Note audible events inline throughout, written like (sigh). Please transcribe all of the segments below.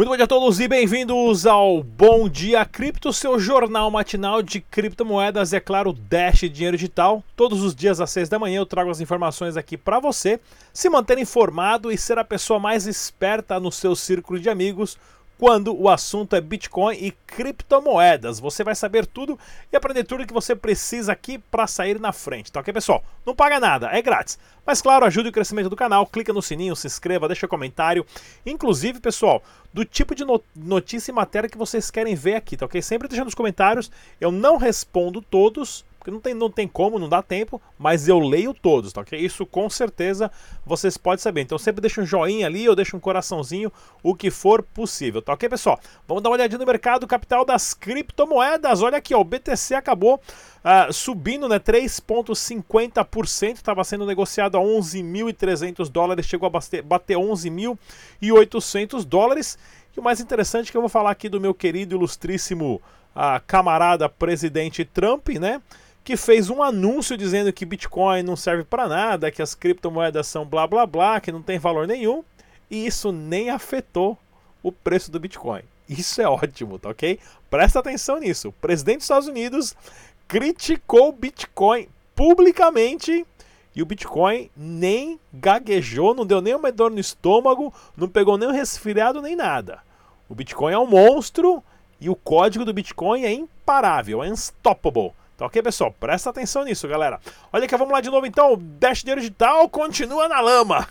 Muito bom dia a todos e bem-vindos ao Bom Dia Cripto, seu jornal matinal de criptomoedas, é claro, Dash Dinheiro Digital. Todos os dias às 6 da manhã eu trago as informações aqui para você se manter informado e ser a pessoa mais esperta no seu círculo de amigos quando o assunto é Bitcoin e criptomoedas. Você vai saber tudo e aprender tudo que você precisa aqui para sair na frente, tá ok, pessoal? Não paga nada, é grátis. Mas claro, ajude o crescimento do canal, clica no sininho, se inscreva, deixa um comentário. Inclusive, pessoal, do tipo de notícia e matéria que vocês querem ver aqui, tá ok? Sempre deixa nos comentários. Eu não respondo todos, não tem, não tem como, não dá tempo, mas eu leio todos, tá ok? Isso com certeza vocês podem saber. Então sempre deixa um joinha ali ou deixa um coraçãozinho, o que for possível, tá ok, pessoal? Vamos dar uma olhadinha no mercado capital das criptomoedas. Olha aqui, ó, o BTC acabou uh, subindo, né? 3,50%, estava sendo negociado a 11.300 dólares, chegou a bater, bater 11.800 dólares. E o mais interessante é que eu vou falar aqui do meu querido ilustríssimo uh, camarada presidente Trump, né? Que fez um anúncio dizendo que Bitcoin não serve para nada, que as criptomoedas são blá blá blá, que não tem valor nenhum, e isso nem afetou o preço do Bitcoin. Isso é ótimo, tá ok? Presta atenção nisso. O presidente dos Estados Unidos criticou Bitcoin publicamente e o Bitcoin nem gaguejou, não deu nenhuma dor no estômago, não pegou nem um resfriado nem nada. O Bitcoin é um monstro e o código do Bitcoin é imparável, é unstoppable. Tá ok, pessoal? Presta atenção nisso, galera. Olha aqui, vamos lá de novo então. O Dash Digital continua na lama.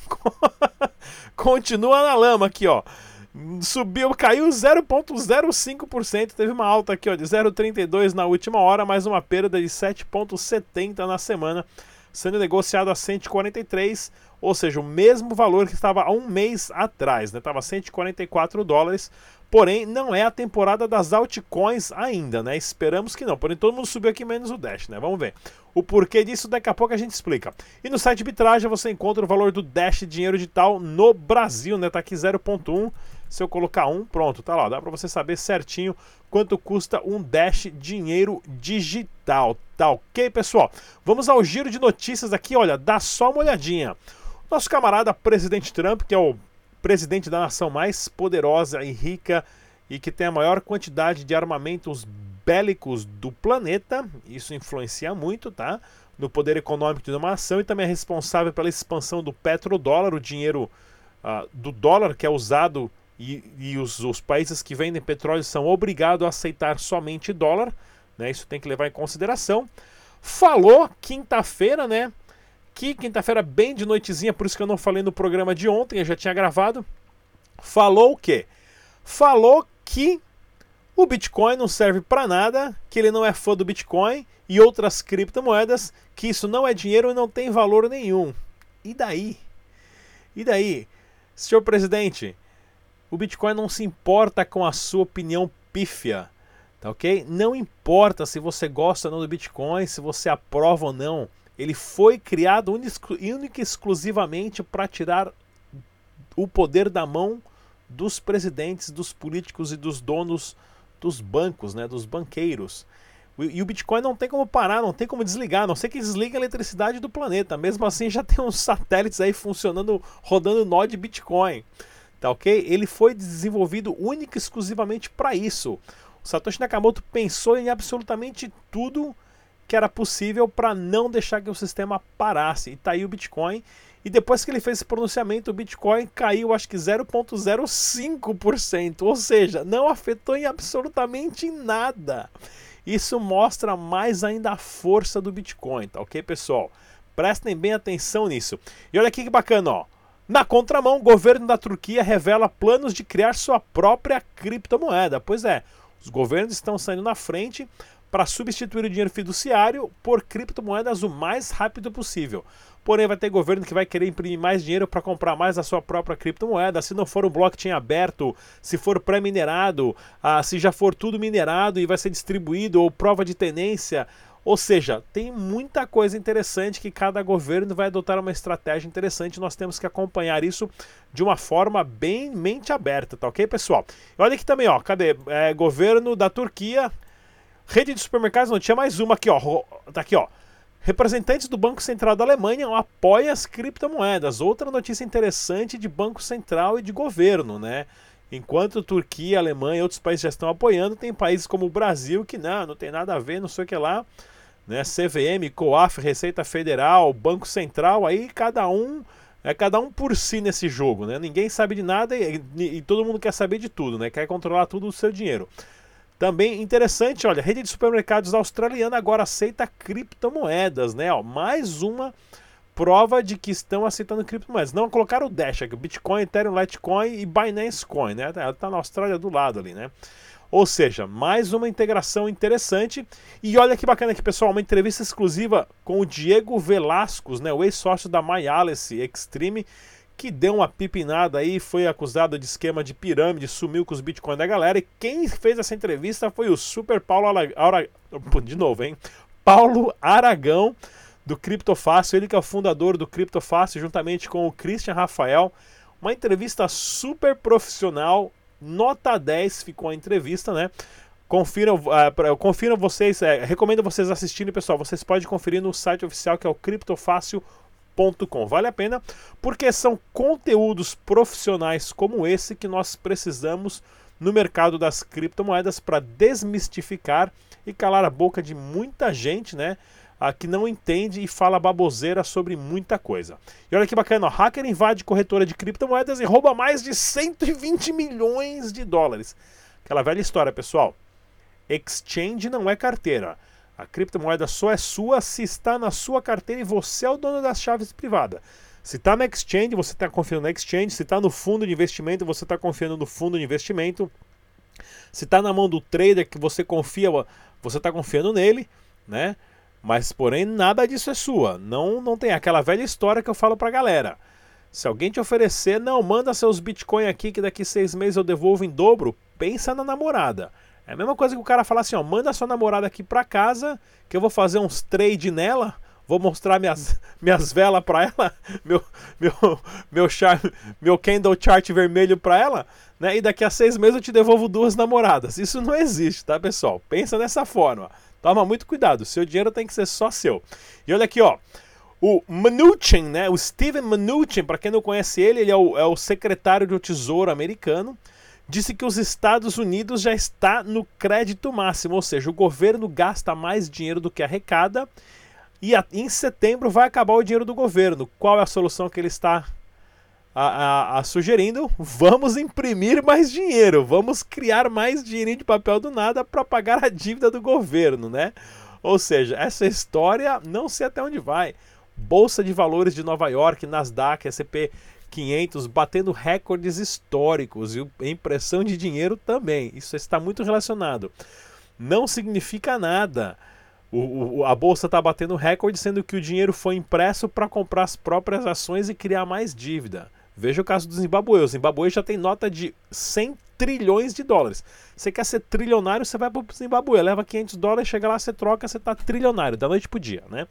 (laughs) continua na lama aqui, ó. Subiu, caiu 0,05%. Teve uma alta aqui, ó, de 0,32 na última hora, mais uma perda de 7,70 na semana, sendo negociado a 143, ou seja, o mesmo valor que estava há um mês atrás, né? Estava 144 dólares. Porém, não é a temporada das altcoins ainda, né? Esperamos que não. Porém, todo mundo subiu aqui menos o Dash, né? Vamos ver. O porquê disso daqui a pouco a gente explica. E no site Bitraja você encontra o valor do Dash dinheiro digital no Brasil, né? Tá aqui 0.1. Se eu colocar 1, pronto, tá lá. Dá para você saber certinho quanto custa um Dash dinheiro digital. Tá ok, pessoal? Vamos ao giro de notícias aqui, olha, dá só uma olhadinha. Nosso camarada presidente Trump, que é o presidente da nação mais poderosa e rica e que tem a maior quantidade de armamentos bélicos do planeta. Isso influencia muito, tá? No poder econômico de uma nação e também é responsável pela expansão do petrodólar, o dinheiro uh, do dólar que é usado e, e os, os, países que vendem petróleo são obrigados a aceitar somente dólar, né? Isso tem que levar em consideração. Falou quinta-feira, né? Aqui, quinta-feira, bem de noitezinha, por isso que eu não falei no programa de ontem, eu já tinha gravado. Falou o quê? Falou que o Bitcoin não serve para nada, que ele não é fã do Bitcoin e outras criptomoedas, que isso não é dinheiro e não tem valor nenhum. E daí? E daí? Senhor presidente, o Bitcoin não se importa com a sua opinião pífia, tá ok? Não importa se você gosta ou não do Bitcoin, se você aprova ou não. Ele foi criado única e exclusivamente para tirar o poder da mão dos presidentes, dos políticos e dos donos dos bancos, né, dos banqueiros. E o Bitcoin não tem como parar, não tem como desligar, a não sei que desliga a eletricidade do planeta. Mesmo assim, já tem uns satélites aí funcionando, rodando nó de Bitcoin. Tá ok? Ele foi desenvolvido única e exclusivamente para isso. O Satoshi Nakamoto pensou em absolutamente tudo que era possível para não deixar que o sistema parasse. E tá aí o Bitcoin. E depois que ele fez esse pronunciamento, o Bitcoin caiu acho que 0,05%. Ou seja, não afetou em absolutamente nada. Isso mostra mais ainda a força do Bitcoin, tá ok, pessoal? Prestem bem atenção nisso. E olha aqui que bacana, ó. Na contramão, o governo da Turquia revela planos de criar sua própria criptomoeda. Pois é, os governos estão saindo na frente para substituir o dinheiro fiduciário por criptomoedas o mais rápido possível. Porém, vai ter governo que vai querer imprimir mais dinheiro para comprar mais a sua própria criptomoeda. Se não for um blockchain aberto, se for pré-minerado, ah, se já for tudo minerado e vai ser distribuído ou prova de tenência. Ou seja, tem muita coisa interessante que cada governo vai adotar uma estratégia interessante. Nós temos que acompanhar isso de uma forma bem mente aberta, tá ok, pessoal? Olha aqui também, ó, cadê? É, governo da Turquia Rede de supermercados, não tinha mais uma aqui, ó. Tá aqui, ó. Representantes do Banco Central da Alemanha apoiam as criptomoedas. Outra notícia interessante de Banco Central e de governo, né? Enquanto Turquia, Alemanha e outros países já estão apoiando, tem países como o Brasil que não, não tem nada a ver, não sei o que lá. Né? CVM, COAF, Receita Federal, Banco Central, aí cada um é cada um por si nesse jogo, né? Ninguém sabe de nada e, e, e todo mundo quer saber de tudo, né? Quer controlar tudo o seu dinheiro. Também interessante, olha, rede de supermercados australiana agora aceita criptomoedas, né? Ó, mais uma prova de que estão aceitando criptomoedas. Não colocaram o Dash aqui, Bitcoin, Ethereum, Litecoin e Binance Coin, né? Ela está na Austrália do lado ali, né? Ou seja, mais uma integração interessante. E olha que bacana aqui, pessoal, uma entrevista exclusiva com o Diego Velascos, né, o ex-sócio da MyAlice Extreme, que deu uma pipinada aí, foi acusado de esquema de pirâmide, sumiu com os bitcoins da galera. E quem fez essa entrevista foi o Super Paulo Aragão. De novo, hein? Paulo Aragão do Criptofácil, ele que é o fundador do Criptofácil, juntamente com o Christian Rafael. Uma entrevista super profissional, nota 10 ficou a entrevista, né? Confiram, uh, confiram vocês, uh, recomendo vocês assistirem, pessoal. Vocês podem conferir no site oficial que é o criptofácil.com. Vale a pena porque são conteúdos profissionais como esse que nós precisamos no mercado das criptomoedas para desmistificar e calar a boca de muita gente, né? ah, que não entende e fala baboseira sobre muita coisa. E olha que bacana, o hacker invade corretora de criptomoedas e rouba mais de 120 milhões de dólares. Aquela velha história, pessoal. Exchange não é carteira. A criptomoeda só é sua se está na sua carteira e você é o dono das chaves privadas. Se está na exchange, você está confiando na exchange. Se está no fundo de investimento, você está confiando no fundo de investimento. Se está na mão do trader que você confia, você está confiando nele, né? Mas, porém, nada disso é sua. Não, não tem aquela velha história que eu falo pra galera. Se alguém te oferecer, não, manda seus bitcoin aqui que daqui seis meses eu devolvo em dobro, pensa na namorada. É a mesma coisa que o cara falar assim, ó, manda sua namorada aqui pra casa, que eu vou fazer uns trade nela, vou mostrar minhas, (laughs) minhas velas pra ela, (laughs) meu, meu, meu, char, meu candle chart vermelho pra ela, né? E daqui a seis meses eu te devolvo duas namoradas. Isso não existe, tá, pessoal? Pensa nessa forma. Toma muito cuidado, seu dinheiro tem que ser só seu. E olha aqui, ó. O Mnuchin, né? O Steven Mnuchin, para quem não conhece ele, ele é o, é o secretário do Tesouro americano, disse que os Estados Unidos já está no crédito máximo, ou seja, o governo gasta mais dinheiro do que arrecada e a, em setembro vai acabar o dinheiro do governo. Qual é a solução que ele está a, a, a, sugerindo: vamos imprimir mais dinheiro, vamos criar mais dinheiro de papel do nada para pagar a dívida do governo, né? Ou seja, essa história não sei até onde vai. Bolsa de Valores de Nova York, Nasdaq, S&P 500 batendo recordes históricos e impressão de dinheiro também. Isso está muito relacionado. Não significa nada. O, o, a bolsa está batendo recorde, sendo que o dinheiro foi impresso para comprar as próprias ações e criar mais dívida. Veja o caso do Zimbabue. O Zimbabue já tem nota de 100 trilhões de dólares. Você quer ser trilionário, você vai para o Zimbabue, leva 500 dólares, chega lá, você troca, você está trilionário, da noite pro dia, né?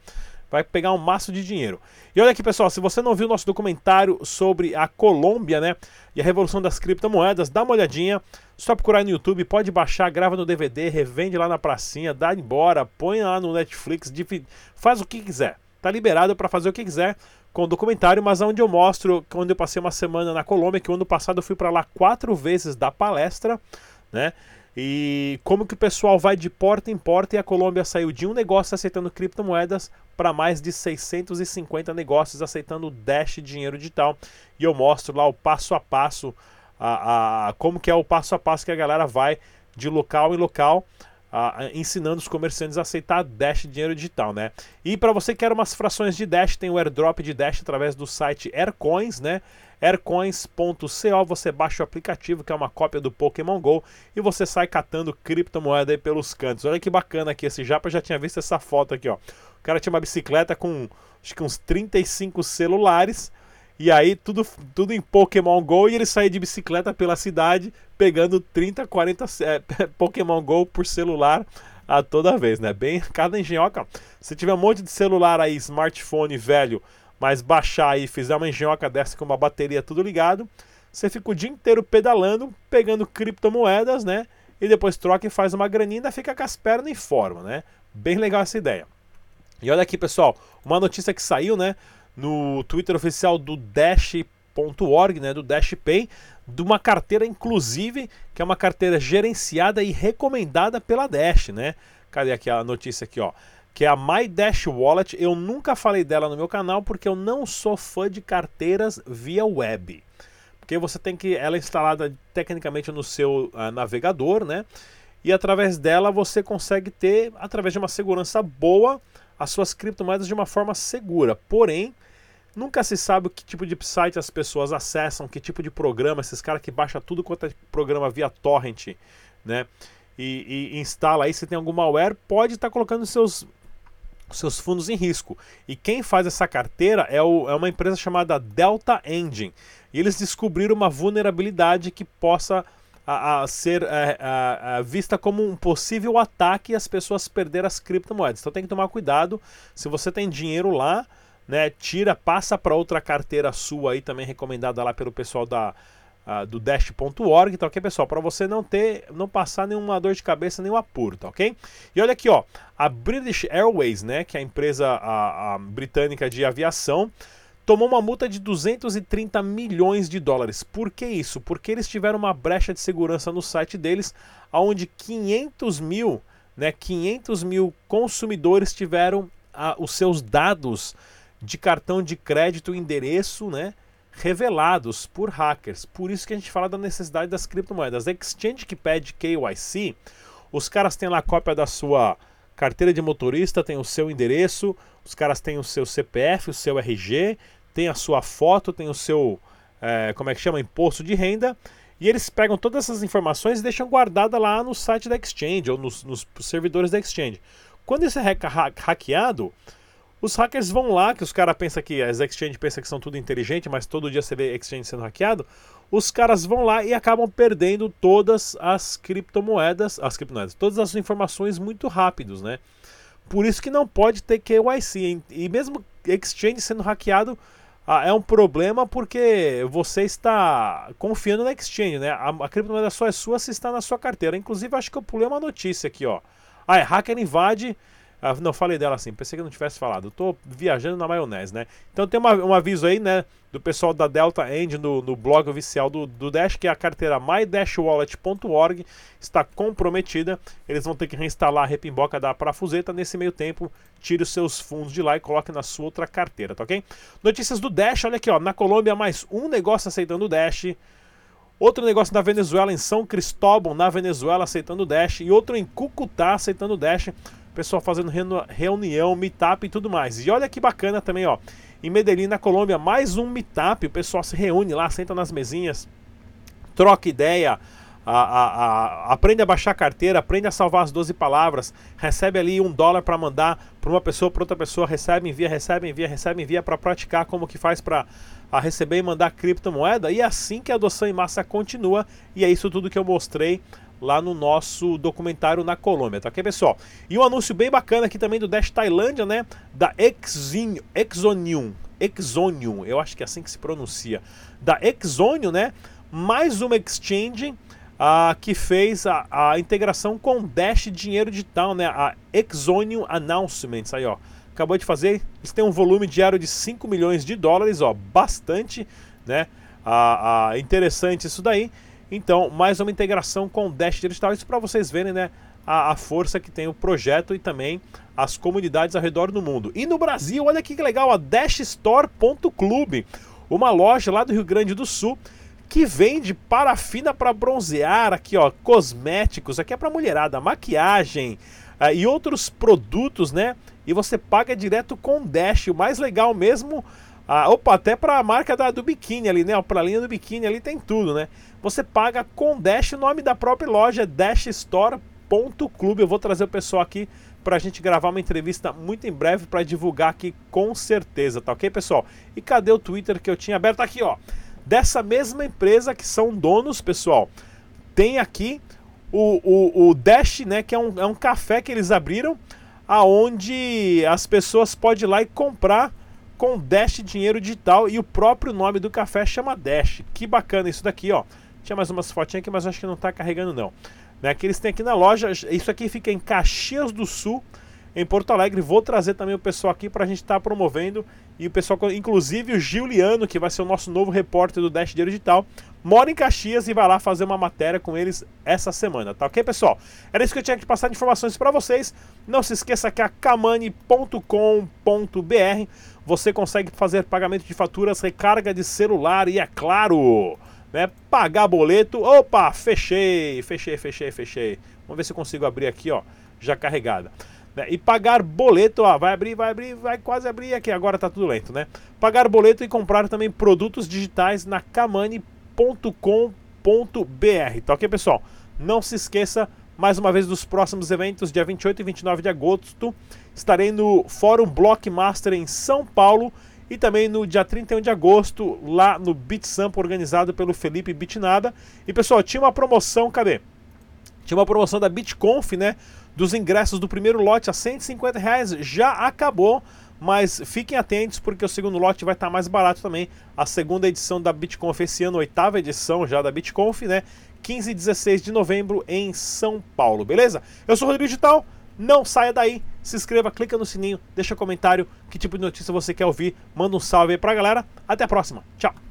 Vai pegar um maço de dinheiro. E olha aqui, pessoal, se você não viu o nosso documentário sobre a Colômbia, né, e a revolução das criptomoedas, dá uma olhadinha. Só procurar no YouTube, pode baixar, grava no DVD, revende lá na pracinha, dá embora, põe lá no Netflix, faz o que quiser. Tá liberado para fazer o que quiser com o documentário, mas onde eu mostro quando eu passei uma semana na Colômbia, que o ano passado eu fui para lá quatro vezes dar palestra, né? E como que o pessoal vai de porta em porta e a Colômbia saiu de um negócio aceitando criptomoedas para mais de 650 negócios aceitando Dash dinheiro digital. E eu mostro lá o passo a passo, a, a, como que é o passo a passo que a galera vai de local em local Uh, ensinando os comerciantes a aceitar Dash dinheiro digital, né? E para você que quer umas frações de Dash, tem o airdrop de Dash através do site Aircoins, né? aircoins.co, você baixa o aplicativo que é uma cópia do Pokémon Go e você sai catando criptomoeda aí pelos cantos. Olha que bacana aqui, esse japa já tinha visto essa foto aqui, ó. O cara tinha uma bicicleta com acho que uns 35 celulares e aí tudo, tudo em Pokémon Go e ele saía de bicicleta pela cidade pegando 30, 40 é, (laughs) Pokémon Go por celular a toda vez, né? Bem, (laughs) cada engenhoca. Se tiver um monte de celular aí, smartphone velho, mas baixar aí, fizer uma engenhoca dessa com uma bateria tudo ligado, você fica o dia inteiro pedalando, pegando criptomoedas, né? E depois troca e faz uma graninha ainda fica com as pernas em forma, né? Bem legal essa ideia. E olha aqui, pessoal, uma notícia que saiu, né? No Twitter oficial do Dash.org, né, do Dash Pay, de uma carteira inclusive, que é uma carteira gerenciada e recomendada pela Dash, né? Cadê aqui a notícia aqui, ó? Que é a My Dash Wallet. Eu nunca falei dela no meu canal porque eu não sou fã de carteiras via web. Porque você tem que ela é instalada tecnicamente no seu uh, navegador, né? E através dela você consegue ter, através de uma segurança boa, as suas criptomoedas de uma forma segura. Porém, nunca se sabe que tipo de site as pessoas acessam, que tipo de programa, esses caras que baixam tudo quanto é programa via torrent, né? E, e instala aí, se tem algum malware, pode estar tá colocando seus seus fundos em risco. E quem faz essa carteira é, o, é uma empresa chamada Delta Engine. E eles descobriram uma vulnerabilidade que possa a, a ser é, a, a, vista como um possível ataque e as pessoas perder as criptomoedas. Então tem que tomar cuidado. Se você tem dinheiro lá, né, tira, passa para outra carteira sua aí também recomendada lá pelo pessoal da uh, do dash.org, tá ok, pessoal? Para você não ter, não passar nenhuma dor de cabeça, nenhum apuro, tá ok? E olha aqui, ó, a British Airways, né, que é a empresa a, a britânica de aviação, tomou uma multa de 230 milhões de dólares. Por que isso? Porque eles tiveram uma brecha de segurança no site deles, onde 500 mil, né, 500 mil consumidores tiveram ah, os seus dados de cartão de crédito, endereço, né, revelados por hackers. Por isso que a gente fala da necessidade das criptomoedas. A Exchange que pede KYC, os caras têm lá cópia da sua carteira de motorista, tem o seu endereço, os caras têm o seu CPF, o seu RG, tem a sua foto, tem o seu, é, como é que chama, imposto de renda, e eles pegam todas essas informações e deixam guardada lá no site da Exchange ou nos, nos servidores da Exchange. Quando isso é hackeado, os hackers vão lá, que os caras pensam que as exchange pensam que são tudo inteligente, mas todo dia você vê exchange sendo hackeado. Os caras vão lá e acabam perdendo todas as criptomoedas, as criptomoedas, todas as informações muito rápidos, né? Por isso que não pode ter KYC. E mesmo exchange sendo hackeado, ah, é um problema porque você está confiando na exchange, né? A, a, criptomoeda só é sua se está na sua carteira. Inclusive, acho que eu pulei uma notícia aqui, ó. Ah, é, hacker invade. Ah, não, falei dela assim, pensei que não tivesse falado. Tô viajando na maionese, né? Então tem uma, um aviso aí, né? Do pessoal da Delta End no, no blog oficial do, do Dash, que é a carteira mydashwallet.org está comprometida. Eles vão ter que reinstalar a repimboca da parafuseta. Nesse meio tempo, tire os seus fundos de lá e coloque na sua outra carteira, tá ok? Notícias do Dash, olha aqui, ó. Na Colômbia, mais um negócio aceitando o Dash. Outro negócio na Venezuela, em São Cristóbal, na Venezuela, aceitando o Dash. E outro em Cucutá, aceitando o Dash. Pessoal fazendo reunião, meetup e tudo mais. E olha que bacana também, ó. Em Medellín, na Colômbia, mais um meetup. O pessoal se reúne lá, senta nas mesinhas, troca ideia, a, a, a, aprende a baixar carteira, aprende a salvar as 12 palavras, recebe ali um dólar para mandar para uma pessoa, para outra pessoa, recebe, envia, recebe, envia, recebe, envia para praticar como que faz para receber e mandar criptomoeda. E é assim que a adoção em massa continua. E é isso tudo que eu mostrei lá no nosso documentário na Colômbia, tá ok, pessoal? E um anúncio bem bacana aqui também do Dash Tailândia, né? Da Exin, Exonium, Exonium, eu acho que é assim que se pronuncia. Da Exonium, né? Mais uma exchange uh, que fez a, a, integração com Dash Dinheiro Digital, né? A Exonium Announcements, aí ó. Acabou de fazer, eles têm um volume diário de 5 milhões de dólares, ó, bastante, né? Uh, uh, interessante isso daí. Então, mais uma integração com o Dash Digital, isso para vocês verem né, a, a, força que tem o projeto e também as comunidades ao redor do mundo. E no Brasil, olha que legal, a dashstore.club, uma loja lá do Rio Grande do Sul que vende parafina para bronzear, aqui ó, cosméticos, aqui é para mulherada, maquiagem uh, e outros produtos, né? E você paga direto com Dash. O mais legal mesmo ah, opa, até para a marca da, do biquíni ali, né? Para a linha do biquíni ali tem tudo, né? Você paga com Dash, o nome da própria loja é dashstore.club. Eu vou trazer o pessoal aqui para a gente gravar uma entrevista muito em breve para divulgar aqui com certeza, tá ok, pessoal? E cadê o Twitter que eu tinha aberto aqui, ó? Dessa mesma empresa que são donos, pessoal. Tem aqui o, o, o Dash, né? Que é um, é um café que eles abriram, aonde as pessoas podem ir lá e comprar com Dash Dinheiro Digital e o próprio nome do café chama Dash. Que bacana isso daqui, ó. Tinha mais umas fotinhas aqui, mas acho que não está carregando não. Né, que eles têm aqui na loja, isso aqui fica em Caxias do Sul, em Porto Alegre. Vou trazer também o pessoal aqui para a gente estar tá promovendo. E o pessoal, inclusive o Giuliano, que vai ser o nosso novo repórter do Dash Dinheiro Digital, mora em Caxias e vai lá fazer uma matéria com eles essa semana, tá ok, pessoal? Era isso que eu tinha que passar de informações para vocês. Não se esqueça que a kamani.com.br você consegue fazer pagamento de faturas, recarga de celular e, é claro, né, pagar boleto. Opa, fechei, fechei, fechei, fechei. Vamos ver se eu consigo abrir aqui, ó, já carregada. Né? E pagar boleto, ó, vai abrir, vai abrir, vai quase abrir aqui, agora tá tudo lento, né? Pagar boleto e comprar também produtos digitais na kamani.com.br, tá ok, pessoal? Não se esqueça mais uma vez dos próximos eventos, dia 28 e 29 de agosto. Estarei no Fórum Blockmaster em São Paulo e também no dia 31 de agosto lá no Beat Sample organizado pelo Felipe Bitnada. E pessoal, tinha uma promoção, cadê? Tinha uma promoção da BitConf, né? Dos ingressos do primeiro lote a 150 reais, já acabou. Mas fiquem atentos porque o segundo lote vai estar mais barato também. A segunda edição da BitConf esse ano, oitava edição já da BitConf, né? 15 e 16 de novembro em São Paulo, beleza? Eu sou o Rodrigo Digital, não saia daí, se inscreva, clica no sininho, deixa comentário, que tipo de notícia você quer ouvir, manda um salve aí pra galera. Até a próxima, tchau!